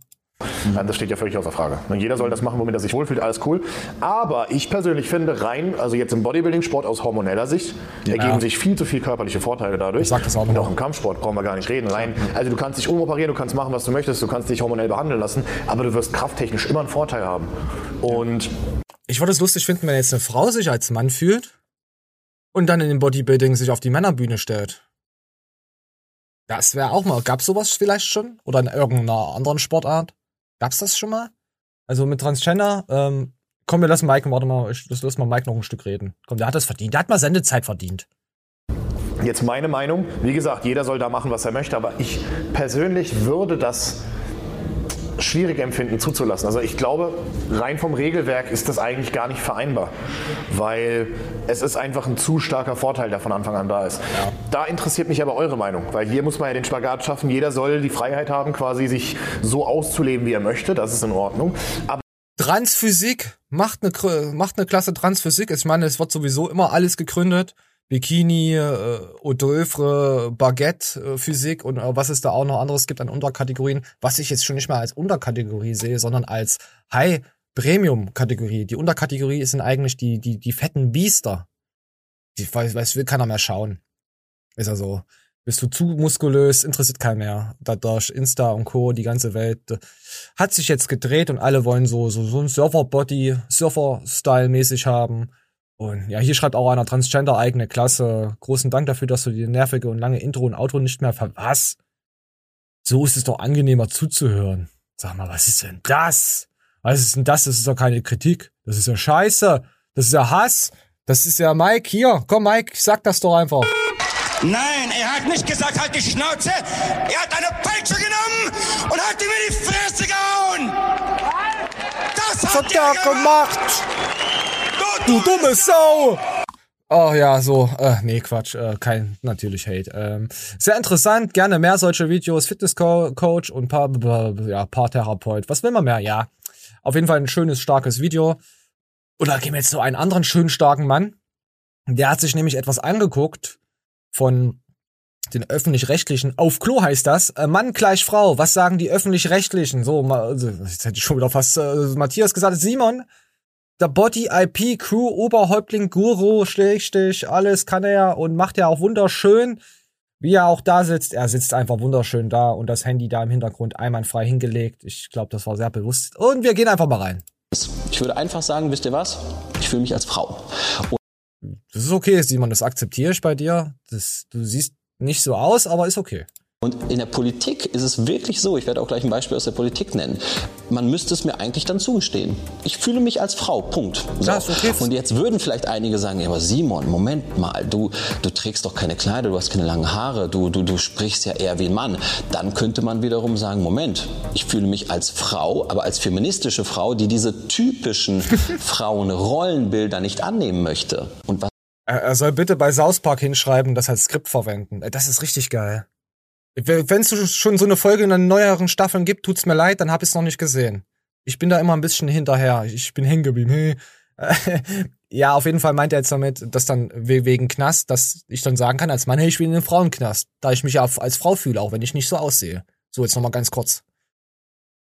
Nein, Das steht ja völlig außer Frage. Und jeder soll das machen, womit er sich wohlfühlt, alles cool. Aber ich persönlich finde rein, also jetzt im Bodybuilding-Sport aus hormoneller Sicht, Ja. ergeben sich viel zu viel körperliche Vorteile dadurch. Ich sag das auch Und noch. auch im Kampfsport brauchen wir gar nicht reden. Rein, also du kannst dich umoperieren, du kannst machen, was du möchtest, du kannst dich hormonell behandeln lassen, aber du wirst krafttechnisch immer einen Vorteil haben. Und Ich würde es lustig finden, wenn jetzt eine Frau sich als Mann fühlt und dann in dem Bodybuilding sich auf die Männerbühne stellt. Das wäre auch mal. Gab's sowas vielleicht schon? Oder in irgendeiner anderen Sportart? Gab's das schon mal? Also mit Transgender, ähm, komm, wir lassen Mike, warte mal, ich, lass mal Mike noch ein Stück reden. Komm, der hat das verdient. Der hat mal Sendezeit verdient. Jetzt meine Meinung, wie gesagt, jeder soll da machen, was er möchte, aber ich persönlich würde das schwierig empfinden zuzulassen. Also ich glaube, rein vom Regelwerk ist das eigentlich gar nicht vereinbar, weil es ist einfach ein zu starker Vorteil, der von Anfang an da ist. Da interessiert mich aber eure Meinung, weil hier muss man ja den Spagat schaffen. Jeder soll die Freiheit haben, quasi sich so auszuleben, wie er möchte. Das ist in Ordnung. Aber Transphysik macht eine, macht eine Klasse Transphysik. Ich meine, es wird sowieso immer alles gegründet. Bikini, äh, Eau Baguette, äh, Physik und äh, was es da auch noch anderes gibt an Unterkategorien, was ich jetzt schon nicht mal als Unterkategorie sehe, sondern als High Premium Kategorie. Die Unterkategorie sind eigentlich die die die fetten Biester. Die weiß, weiß will keiner mehr schauen. Ist ja so. Bist du zu muskulös, interessiert keinen mehr. Dadurch Insta und Co., die ganze Welt äh, hat sich jetzt gedreht und alle wollen so, so, so ein Surfer-Body, Surfer-Style-mäßig haben. Und ja, hier schreibt auch einer Transgender eigene Klasse. Großen Dank dafür, dass du die nervige und lange Intro und Outro nicht mehr ver... Was? So ist es doch angenehmer zuzuhören. Sag mal, was ist denn das? Was ist denn das? Das ist doch keine Kritik. Das ist ja Scheiße. Das ist ja Hass. Das ist ja Mike. Hier, komm Mike, sag das doch einfach. Nein, er hat nicht gesagt, halt die Schnauze. Er hat eine Peitsche genommen und hat ihm in die Fresse gehauen. Das hat, hat er gemacht. Du, du dumme Sau. Oh ja, so, äh, nee, Quatsch, äh, kein, natürlich Hate. Ähm, sehr interessant, gerne mehr solche Videos, Fitnesscoach und paar, ja, Paartherapeut. Was will man mehr? Ja, auf jeden Fall ein schönes, starkes Video. Oder gehen wir jetzt zu einem anderen schönen, starken Mann. Der hat sich nämlich etwas angeguckt, von den öffentlich-rechtlichen. Auf Klo heißt das. Äh, Mann gleich Frau. Was sagen die öffentlich-rechtlichen? So, also, jetzt hätte ich schon wieder fast äh, Matthias gesagt. Simon, der Body IP Crew Oberhäuptling Guru Stich Stich alles kann er und macht er auch wunderschön. Wie er auch da sitzt, er sitzt einfach wunderschön da und das Handy da im Hintergrund einwandfrei hingelegt. Ich glaube, das war sehr bewusst. Und wir gehen einfach mal rein. Ich würde einfach sagen, wisst ihr was? Ich fühle mich als Frau. Und das ist okay, Simon, das akzeptiere ich bei dir. Das, du siehst nicht so aus, aber ist okay. Und in der Politik ist es wirklich so, ich werde auch gleich ein Beispiel aus der Politik nennen, man müsste es mir eigentlich dann zugestehen. Ich fühle mich als Frau, Punkt. So. Ja. Und jetzt würden vielleicht einige sagen, ja, aber Simon, Moment mal, du, du trägst doch keine Kleider, du hast keine langen Haare, du, du, du sprichst ja eher wie ein Mann. Dann könnte man wiederum sagen, Moment, ich fühle mich als Frau, aber als feministische Frau, die diese typischen Frauenrollenbilder nicht annehmen möchte. Und was er soll bitte bei South Park hinschreiben, das als Skript verwenden. Das ist richtig geil. Wenn es schon so eine Folge in den neueren Staffeln gibt, tut's mir leid, dann hab ich's noch nicht gesehen. Ich bin da immer ein bisschen hinterher. Ich bin hängen geblieben. Hey. ja, auf jeden Fall meint er jetzt damit, dass dann wegen Knast, dass ich dann sagen kann als Mann, hey, ich will in den Frauenknast, da ich mich ja als Frau fühle, auch wenn ich nicht so aussehe. So, jetzt nochmal ganz kurz.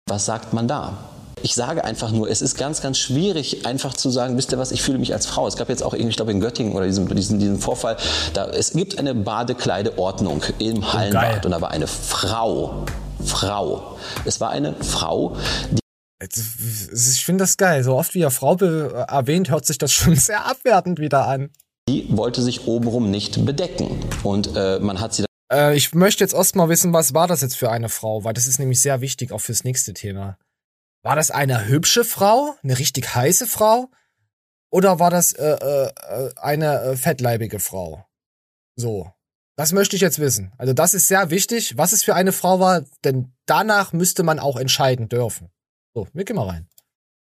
Was sagt man da? Ich sage einfach nur, es ist ganz, ganz schwierig, einfach zu sagen, wisst ihr was, ich fühle mich als Frau. Es gab jetzt auch, ich glaube in Göttingen oder diesen, diesen, diesen Vorfall, da, es gibt eine Badekleideordnung im oh, Hallenbad oh, und da war eine Frau, Frau. Es war eine Frau, die ich finde das geil. So oft wie er Frau erwähnt, hört sich das schon sehr abwertend wieder an. Die wollte sich obenrum nicht bedecken. Und äh, man hat sie äh, ich möchte jetzt erstmal wissen, was war das jetzt für eine Frau, weil das ist nämlich sehr wichtig auch fürs nächste Thema. War das eine hübsche Frau, eine richtig heiße Frau? Oder war das äh, äh, eine äh, fettleibige Frau? So. Das möchte ich jetzt wissen. Also das ist sehr wichtig, was es für eine Frau war, denn danach müsste man auch entscheiden dürfen. So, wir gehen mal rein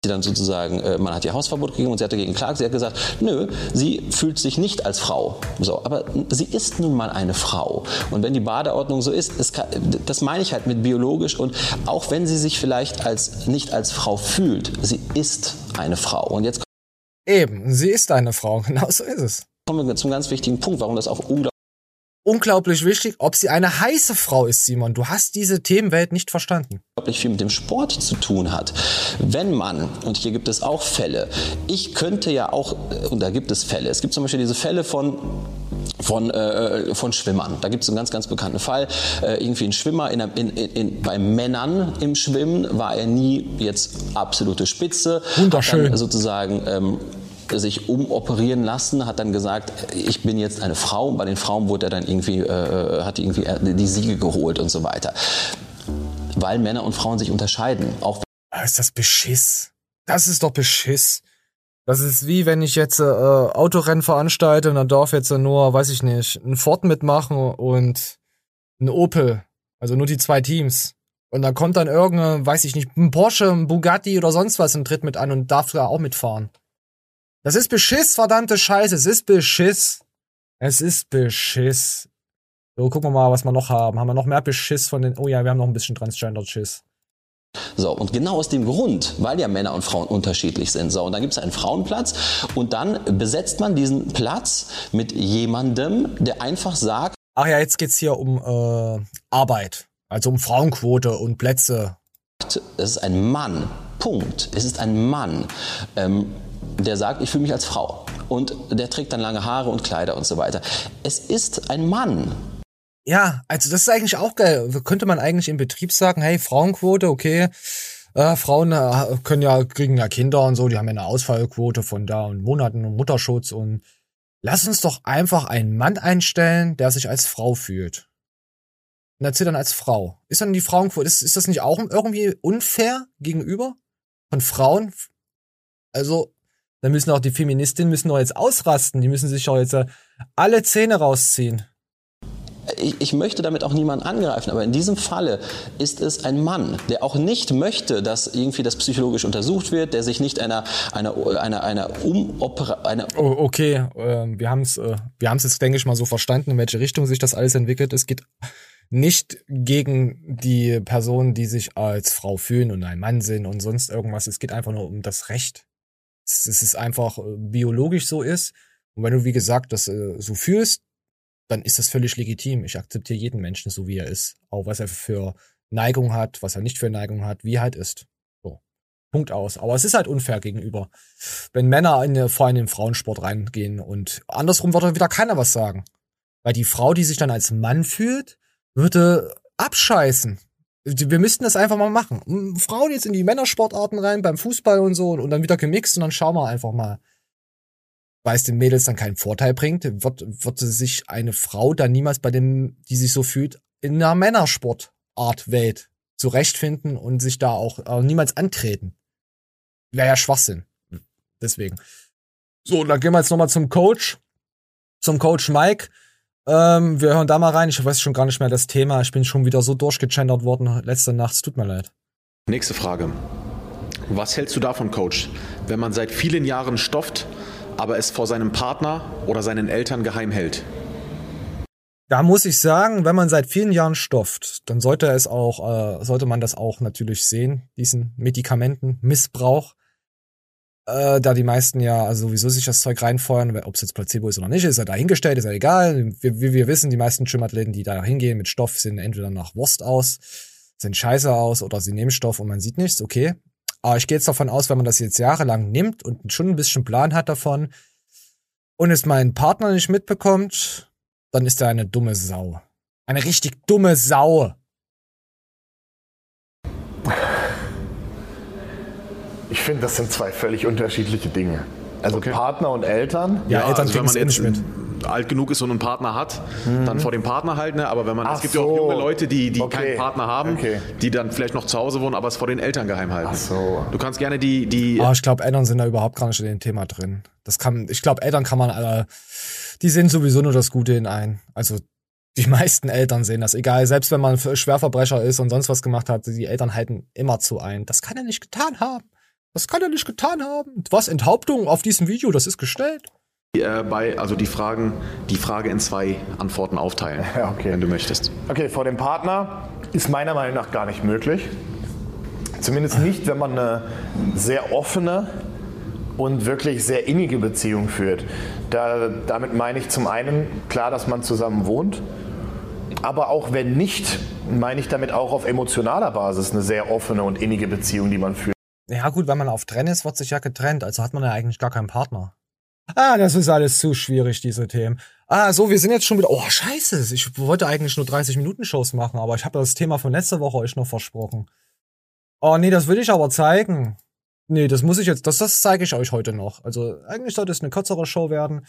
sie dann sozusagen, äh, man hat ihr Hausverbot gegeben und sie hat dagegen geklagt. Sie hat gesagt, nö, sie fühlt sich nicht als Frau. So, aber sie ist nun mal eine Frau. Und wenn die Badeordnung so ist, kann, das meine ich halt mit biologisch und auch wenn sie sich vielleicht als nicht als Frau fühlt, sie ist eine Frau. Und jetzt eben, sie ist eine Frau. Genau so ist es. Kommen wir zum ganz wichtigen Punkt, warum das auch unglaublich unglaublich wichtig, ob sie eine heiße Frau ist, Simon. Du hast diese Themenwelt nicht verstanden. Unglaublich viel mit dem Sport zu tun hat. Wenn man, und hier gibt es auch Fälle, ich könnte ja auch, äh, und da gibt es Fälle, es gibt zum Beispiel diese Fälle von von, äh, von Schwimmern. Da gibt es einen ganz, ganz bekannten Fall. Äh, irgendwie ein Schwimmer in, in, in, bei Männern im Schwimmen war er nie jetzt absolute Spitze. Wunderschön. Sozusagen ähm, sich umoperieren lassen, hat dann gesagt, ich bin jetzt eine Frau. Bei den Frauen wurde er dann irgendwie, äh, hat irgendwie die Siege geholt und so weiter. Weil Männer und Frauen sich unterscheiden. Auch ah, ist das Beschiss? Das ist doch Beschiss. Das ist wie wenn ich jetzt äh, Autorennen veranstalte und dann darf jetzt nur, weiß ich nicht, ein Ford mitmachen und ein Opel. Also nur die zwei Teams. Und dann kommt dann irgendein, weiß ich nicht, ein Porsche, ein Bugatti oder sonst was und tritt mit an und darf da auch mitfahren. Das ist Beschiss, verdammte Scheiße. Es ist Beschiss. Es ist Beschiss. So, gucken wir mal, was wir noch haben. Haben wir noch mehr Beschiss von den. Oh ja, wir haben noch ein bisschen Transgender-Schiss. So, und genau aus dem Grund, weil ja Männer und Frauen unterschiedlich sind. So, und dann gibt es einen Frauenplatz und dann besetzt man diesen Platz mit jemandem, der einfach sagt. Ach ja, jetzt geht's hier um äh, Arbeit. Also um Frauenquote und Plätze. Es ist ein Mann. Punkt. Es ist ein Mann, ähm, der sagt, ich fühle mich als Frau. Und der trägt dann lange Haare und Kleider und so weiter. Es ist ein Mann. Ja, also das ist eigentlich auch geil. Könnte man eigentlich im Betrieb sagen, hey, Frauenquote, okay. Äh, Frauen äh, können ja, kriegen ja Kinder und so, die haben ja eine Ausfallquote von da und Monaten und Mutterschutz und lass uns doch einfach einen Mann einstellen, der sich als Frau fühlt und erzählt dann als Frau. Ist dann die Frauenquote, ist, ist das nicht auch irgendwie unfair gegenüber von Frauen? Also, dann müssen auch die Feministinnen müssen doch jetzt ausrasten, die müssen sich doch jetzt äh, alle Zähne rausziehen. Ich, ich, möchte damit auch niemanden angreifen, aber in diesem Falle ist es ein Mann, der auch nicht möchte, dass irgendwie das psychologisch untersucht wird, der sich nicht einer einer einer einer Umopera einer oh, okay, äh, wir haben es äh, wir haben es jetzt denke ich mal so verstanden, in welche Richtung sich das alles entwickelt. Es geht nicht gegen die Personen, die sich als Frau fühlen und ein Mann sind und sonst irgendwas. Es geht einfach nur um das Recht. Es ist einfach äh, biologisch so ist. Und wenn du, wie gesagt, das äh, so fühlst, dann ist das völlig legitim. Ich akzeptiere jeden Menschen so, wie er ist. Auch was er für Neigung hat, was er nicht für Neigung hat, wie er halt ist. So. Punkt aus. Aber es ist halt unfair gegenüber. Wenn Männer in, vor allem den Frauensport reingehen und andersrum wird dann wieder keiner was sagen. Weil die Frau, die sich dann als Mann fühlt, würde abscheißen. Wir müssten das einfach mal machen. Frauen jetzt in die Männersportarten rein, beim Fußball und so, und dann wieder gemixt und dann schauen wir einfach mal. Weil es den Mädels dann keinen Vorteil bringt, wird, wird sich eine Frau dann niemals bei dem, die sich so fühlt, in einer Männersportart-Welt zurechtfinden und sich da auch äh, niemals antreten. Wäre ja Schwachsinn. Deswegen. So, dann gehen wir jetzt nochmal zum Coach. Zum Coach Mike. Ähm, wir hören da mal rein. Ich weiß schon gar nicht mehr das Thema. Ich bin schon wieder so durchgegendert worden letzte Nacht. Es tut mir leid. Nächste Frage. Was hältst du davon, Coach, wenn man seit vielen Jahren stofft, aber es vor seinem Partner oder seinen Eltern geheim hält? Da muss ich sagen, wenn man seit vielen Jahren stofft, dann sollte es auch, äh, sollte man das auch natürlich sehen, diesen Medikamentenmissbrauch äh, da die meisten ja also sowieso sich das Zeug reinfeuern, ob es jetzt Placebo ist oder nicht, ist ja dahingestellt, ist ja egal. Wie wir, wir wissen, die meisten Gym-Athleten, die da hingehen mit Stoff, sind entweder nach Wurst aus, sind scheiße aus oder sie nehmen Stoff und man sieht nichts, okay. Aber ich gehe jetzt davon aus, wenn man das jetzt jahrelang nimmt und schon ein bisschen Plan hat davon und es mein Partner nicht mitbekommt, dann ist er eine dumme Sau. Eine richtig dumme Sau. Ich finde, das sind zwei völlig unterschiedliche Dinge. Also okay. Partner und Eltern. Ja, ja Eltern also wenn man jetzt mit. alt genug ist und einen Partner hat, mhm. dann vor dem Partner halt, ne? Aber wenn man, Ach es gibt ja auch junge Leute, die, die okay. keinen Partner haben, okay. die dann vielleicht noch zu Hause wohnen, aber es vor den Eltern geheim halten. Ach so. Du kannst gerne die, die. Oh, ich glaube, Eltern sind da überhaupt gar nicht in dem Thema drin. Das kann, ich glaube, Eltern kann man, äh, die sehen sowieso nur das Gute in ein. Also die meisten Eltern sehen das, egal, selbst wenn man Schwerverbrecher ist und sonst was gemacht hat, die Eltern halten immer zu ein. Das kann er nicht getan haben. Das kann er nicht getan haben. Was, Enthauptung auf diesem Video, das ist gestellt. Äh, bei, also die Fragen, die Frage in zwei Antworten aufteilen, ja, okay. wenn du möchtest. Okay, vor dem Partner ist meiner Meinung nach gar nicht möglich. Zumindest nicht, wenn man eine sehr offene und wirklich sehr innige Beziehung führt. Da, damit meine ich zum einen klar, dass man zusammen wohnt, aber auch wenn nicht, meine ich damit auch auf emotionaler Basis eine sehr offene und innige Beziehung, die man führt. Ja gut, wenn man auf Trenn ist, wird sich ja getrennt, also hat man ja eigentlich gar keinen Partner. Ah, das ist alles zu schwierig, diese Themen. Ah, so, wir sind jetzt schon wieder. Oh, scheiße. Ich wollte eigentlich nur 30 Minuten Shows machen, aber ich habe das Thema von letzter Woche euch noch versprochen. Oh, nee, das will ich aber zeigen. Nee, das muss ich jetzt, das, das zeige ich euch heute noch. Also, eigentlich sollte es eine kürzere Show werden.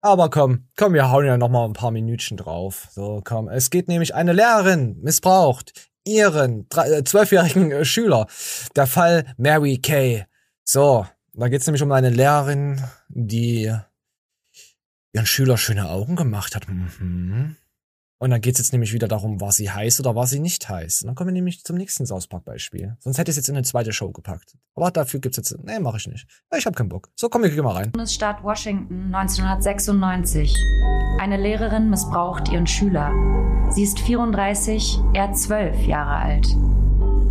Aber komm, komm, wir hauen ja noch mal ein paar Minütchen drauf. So, komm. Es geht nämlich eine Lehrerin missbraucht ihren äh, zwölfjährigen äh, Schüler. Der Fall Mary Kay. So, da geht's nämlich um eine Lehrerin, die ihren Schüler schöne Augen gemacht hat. Mhm. Und dann geht's jetzt nämlich wieder darum, war sie heiß oder war sie nicht heiß. Und dann kommen wir nämlich zum nächsten South Park Beispiel. Sonst hätte ich es jetzt in eine zweite Show gepackt. Aber dafür gibt's jetzt, nee, mache ich nicht. Ich habe keinen Bock. So, komm, wir gehen mal rein. Bundesstaat Washington 1996. Eine Lehrerin missbraucht ihren Schüler. Sie ist 34, er 12 Jahre alt.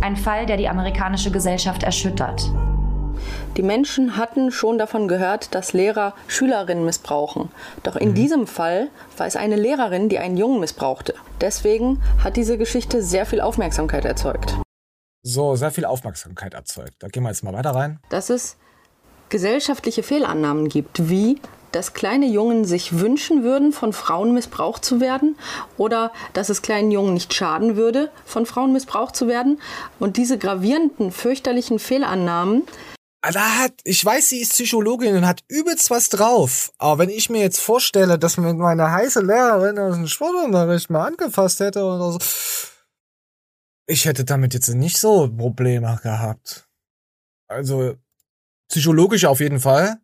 Ein Fall, der die amerikanische Gesellschaft erschüttert. Die Menschen hatten schon davon gehört, dass Lehrer Schülerinnen missbrauchen. Doch in mhm. diesem Fall war es eine Lehrerin, die einen Jungen missbrauchte. Deswegen hat diese Geschichte sehr viel Aufmerksamkeit erzeugt. So, sehr viel Aufmerksamkeit erzeugt. Da gehen wir jetzt mal weiter rein. Dass es gesellschaftliche Fehlannahmen gibt, wie dass kleine Jungen sich wünschen würden, von Frauen missbraucht zu werden oder dass es kleinen Jungen nicht schaden würde, von Frauen missbraucht zu werden. Und diese gravierenden, fürchterlichen Fehlannahmen da hat, ich weiß, sie ist Psychologin und hat übelst was drauf. Aber wenn ich mir jetzt vorstelle, dass mir meine heiße Lehrerin aus dem Sportunterricht mal angefasst hätte oder so, ich hätte damit jetzt nicht so Probleme gehabt. Also, psychologisch auf jeden Fall.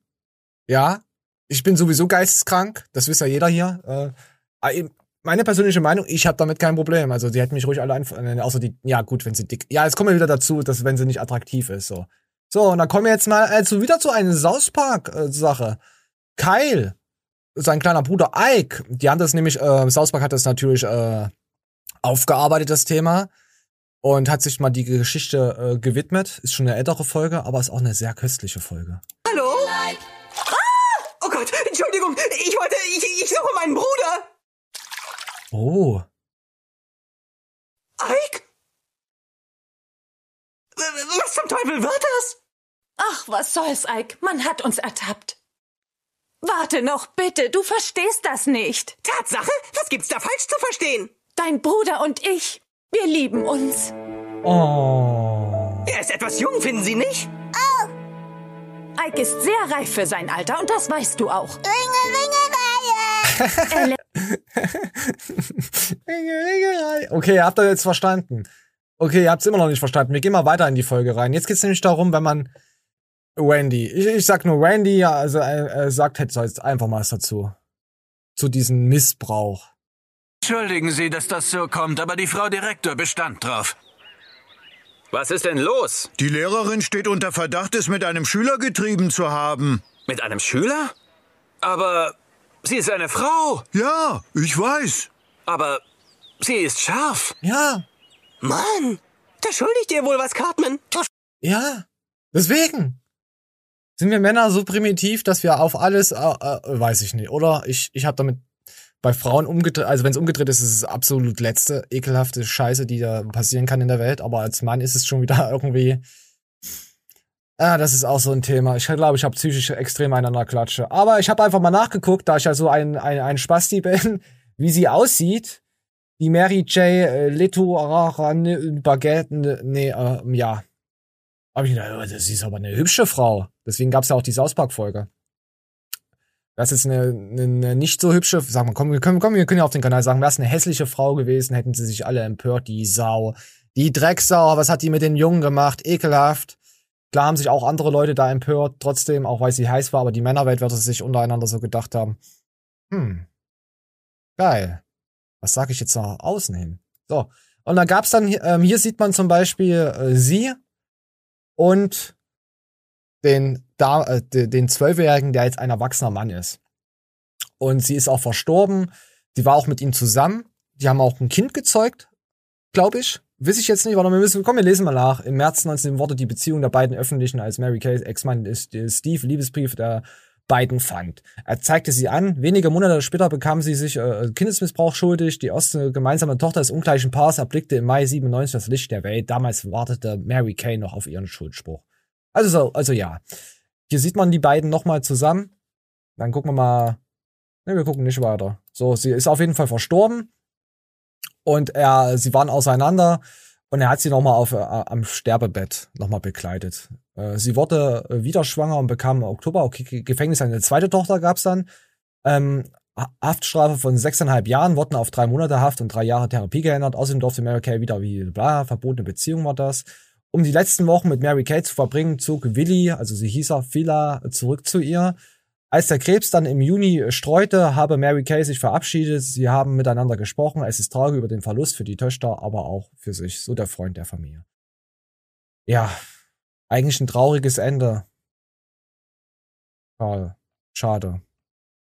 Ja. Ich bin sowieso geisteskrank. Das wisst ja jeder hier. Äh, meine persönliche Meinung, ich habe damit kein Problem. Also, die hätten mich ruhig alle einfach, äh, außer die, ja gut, wenn sie dick, ja, jetzt kommen wir wieder dazu, dass wenn sie nicht attraktiv ist, so. So, und dann kommen wir jetzt mal also wieder zu einer South Park-Sache. Kyle, sein kleiner Bruder Ike, die haben das nämlich, äh, South Park hat das natürlich äh, aufgearbeitet, das Thema. Und hat sich mal die Geschichte äh, gewidmet. Ist schon eine ältere Folge, aber ist auch eine sehr köstliche Folge. Hallo? Ah! Oh Gott, Entschuldigung, ich wollte, ich, ich suche meinen Bruder. Oh. Ike? Was zum Teufel wird das? Ach, was soll's, Ike? Man hat uns ertappt. Warte noch, bitte, du verstehst das nicht. Tatsache? Was gibt's da falsch zu verstehen? Dein Bruder und ich, wir lieben uns. Oh. Er ist etwas jung, finden Sie nicht? Oh. Ike ist sehr reif für sein Alter und das weißt du auch. Ringe, Ringe, okay, habt ihr jetzt verstanden? Okay, ihr habt's immer noch nicht verstanden. Wir gehen mal weiter in die Folge rein. Jetzt geht's nämlich darum, wenn man Randy. Ich, ich sag nur Randy, ja, also er, er sagt jetzt einfach mal was dazu. Zu diesem Missbrauch. Entschuldigen Sie, dass das so kommt, aber die Frau Direktor bestand drauf. Was ist denn los? Die Lehrerin steht unter Verdacht, es mit einem Schüler getrieben zu haben. Mit einem Schüler? Aber sie ist eine Frau. Ja, ich weiß. Aber sie ist scharf. Ja. Mann, da schuldigt ihr wohl was, Cartman. Ja, deswegen. Sind wir Männer so primitiv, dass wir auf alles, äh, äh, weiß ich nicht, oder? Ich, ich habe damit bei Frauen umgedreht, also wenn es umgedreht ist, ist es absolut letzte ekelhafte Scheiße, die da passieren kann in der Welt. Aber als Mann ist es schon wieder irgendwie. Ah, das ist auch so ein Thema. Ich glaube, ich habe psychisch extrem einander Klatsche. Aber ich habe einfach mal nachgeguckt, da ich ja so ein, ein, ein Spasti bin, wie sie aussieht. Die Mary J. Äh, Leto Baguette, nee, äh, ja. Hab ich gedacht, oh, sie ist aber eine hübsche Frau. Deswegen gab's ja auch die South Park-Folge. Das ist eine, eine, eine nicht so hübsche, sag mal, komm, wir können, komm, wir können ja auf den Kanal sagen, wäre es eine hässliche Frau gewesen, hätten sie sich alle empört, die Sau. Die Drecksau, was hat die mit den Jungen gemacht? Ekelhaft. Klar haben sich auch andere Leute da empört, trotzdem, auch weil sie heiß war, aber die Männerwelt wird es sich untereinander so gedacht haben. Hm. Geil. Was sag ich jetzt nach außen hin? So. Und dann gab's dann, ähm, hier sieht man zum Beispiel äh, sie und den, da, äh, den Zwölfjährigen, der jetzt ein erwachsener Mann ist. Und sie ist auch verstorben. Sie war auch mit ihm zusammen. Die haben auch ein Kind gezeugt, glaube ich. Wiss ich jetzt nicht, warte, wir müssen, komm, wir lesen mal nach. Im März 19 wurde die Beziehung der beiden öffentlichen als Mary Kay Ex-Mann Steve Liebesbrief der beiden fand. Er zeigte sie an. Wenige Monate später bekam sie sich äh, Kindesmissbrauch schuldig. Die erste gemeinsame Tochter des ungleichen Paars erblickte im Mai 97 das Licht der Welt. Damals wartete Mary Kay noch auf ihren Schuldspruch. Also so, also ja. Hier sieht man die beiden nochmal zusammen. Dann gucken wir mal. Ne, wir gucken nicht weiter. So, sie ist auf jeden Fall verstorben. Und er, sie waren auseinander. Und er hat sie nochmal auf, äh, am Sterbebett nochmal begleitet. Äh, sie wurde äh, wieder schwanger und bekam im Oktober okay, Gefängnis. Eine zweite Tochter gab's dann. Ähm, Haftstrafe von sechseinhalb Jahren wurden auf drei Monate Haft und drei Jahre Therapie geändert. Außerdem durfte Mary Kay wieder wie bla, verbotene Beziehung war das. Um die letzten Wochen mit Mary Kay zu verbringen, zog Willi, also sie hieß er, Phila, zurück zu ihr. Als der Krebs dann im Juni streute, habe Mary Kay sich verabschiedet. Sie haben miteinander gesprochen. Es ist traurig über den Verlust für die Töchter, aber auch für sich. So der Freund der Familie. Ja, eigentlich ein trauriges Ende. Schade. Schade.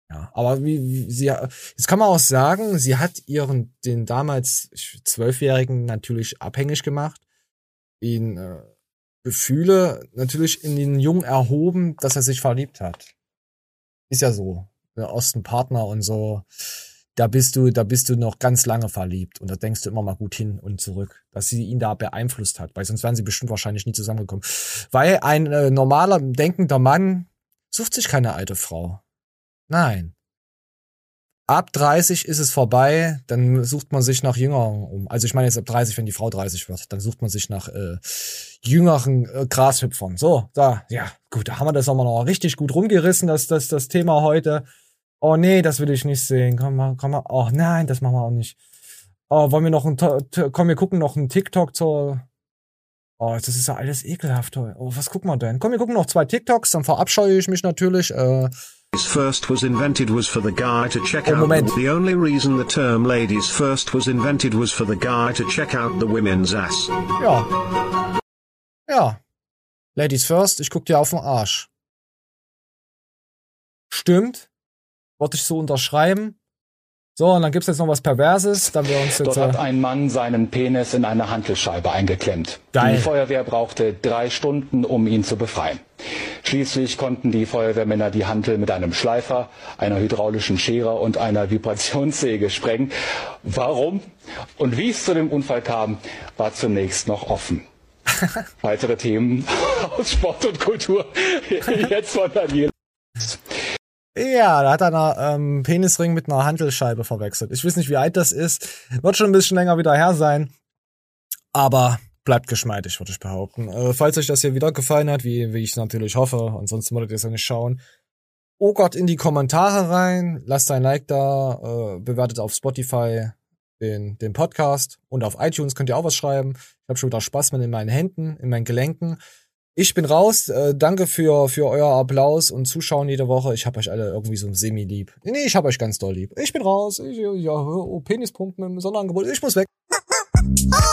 Ja, aber wie, wie sie, jetzt kann man auch sagen, sie hat ihren, den damals Zwölfjährigen natürlich abhängig gemacht, ihn äh, Gefühle natürlich in den Jungen erhoben, dass er sich verliebt hat. Ist ja so. Der Ostenpartner und so. Da bist du, da bist du noch ganz lange verliebt und da denkst du immer mal gut hin und zurück, dass sie ihn da beeinflusst hat, weil sonst wären sie bestimmt wahrscheinlich nie zusammengekommen. Weil ein äh, normaler, denkender Mann sucht sich keine alte Frau. Nein. Ab 30 ist es vorbei, dann sucht man sich nach Jüngeren um. Also ich meine jetzt ab 30, wenn die Frau 30 wird, dann sucht man sich nach äh, jüngeren äh, Grashüpfern. So, da, ja, gut, da haben wir das nochmal noch richtig gut rumgerissen, das, das, das Thema heute. Oh nee, das will ich nicht sehen. Komm mal, komm mal. Oh nein, das machen wir auch nicht. Oh, wollen wir noch ein, komm, wir gucken noch ein TikTok zur, oh, das ist ja alles ekelhaft. Oh, was gucken wir denn? Komm, wir gucken noch zwei TikToks, dann verabscheue ich mich natürlich, äh, first was invented was for the guy to check oh, out. Moment. The only reason the term ladies first was invented was for the guy to check out the women's ass. Ja. Ja. Ladies first, ich guck dir auf den Arsch. Stimmt. Wollte ich so unterschreiben. So, und dann gibt's jetzt noch was Perverses. Dann wir uns jetzt, Dort hat ein Mann seinen Penis in eine Hantelscheibe eingeklemmt. Geil. Die Feuerwehr brauchte drei Stunden, um ihn zu befreien. Schließlich konnten die Feuerwehrmänner die Hantel mit einem Schleifer, einer hydraulischen Schere und einer Vibrationssäge sprengen. Warum und wie es zu dem Unfall kam, war zunächst noch offen. Weitere Themen aus Sport und Kultur jetzt von Daniel. Ja, da hat er einen ähm, Penisring mit einer Handelscheibe verwechselt. Ich weiß nicht, wie alt das ist. Wird schon ein bisschen länger wieder her sein. Aber bleibt geschmeidig, würde ich behaupten. Äh, falls euch das hier wieder gefallen hat, wie, wie ich natürlich hoffe, ansonsten würdet ihr es ja nicht schauen. Oh Gott, in die Kommentare rein, lasst ein Like da, äh, bewertet auf Spotify den, den Podcast und auf iTunes könnt ihr auch was schreiben. Ich habe schon wieder Spaß mit in meinen Händen, in meinen Gelenken. Ich bin raus. Äh, danke für, für euer Applaus und Zuschauen jede Woche. Ich hab euch alle irgendwie so semi-lieb. Nee, ich hab euch ganz doll lieb. Ich bin raus. Ich, ja, oh, Penispunkt mit dem Sonderangebot. Ich muss weg. Oh!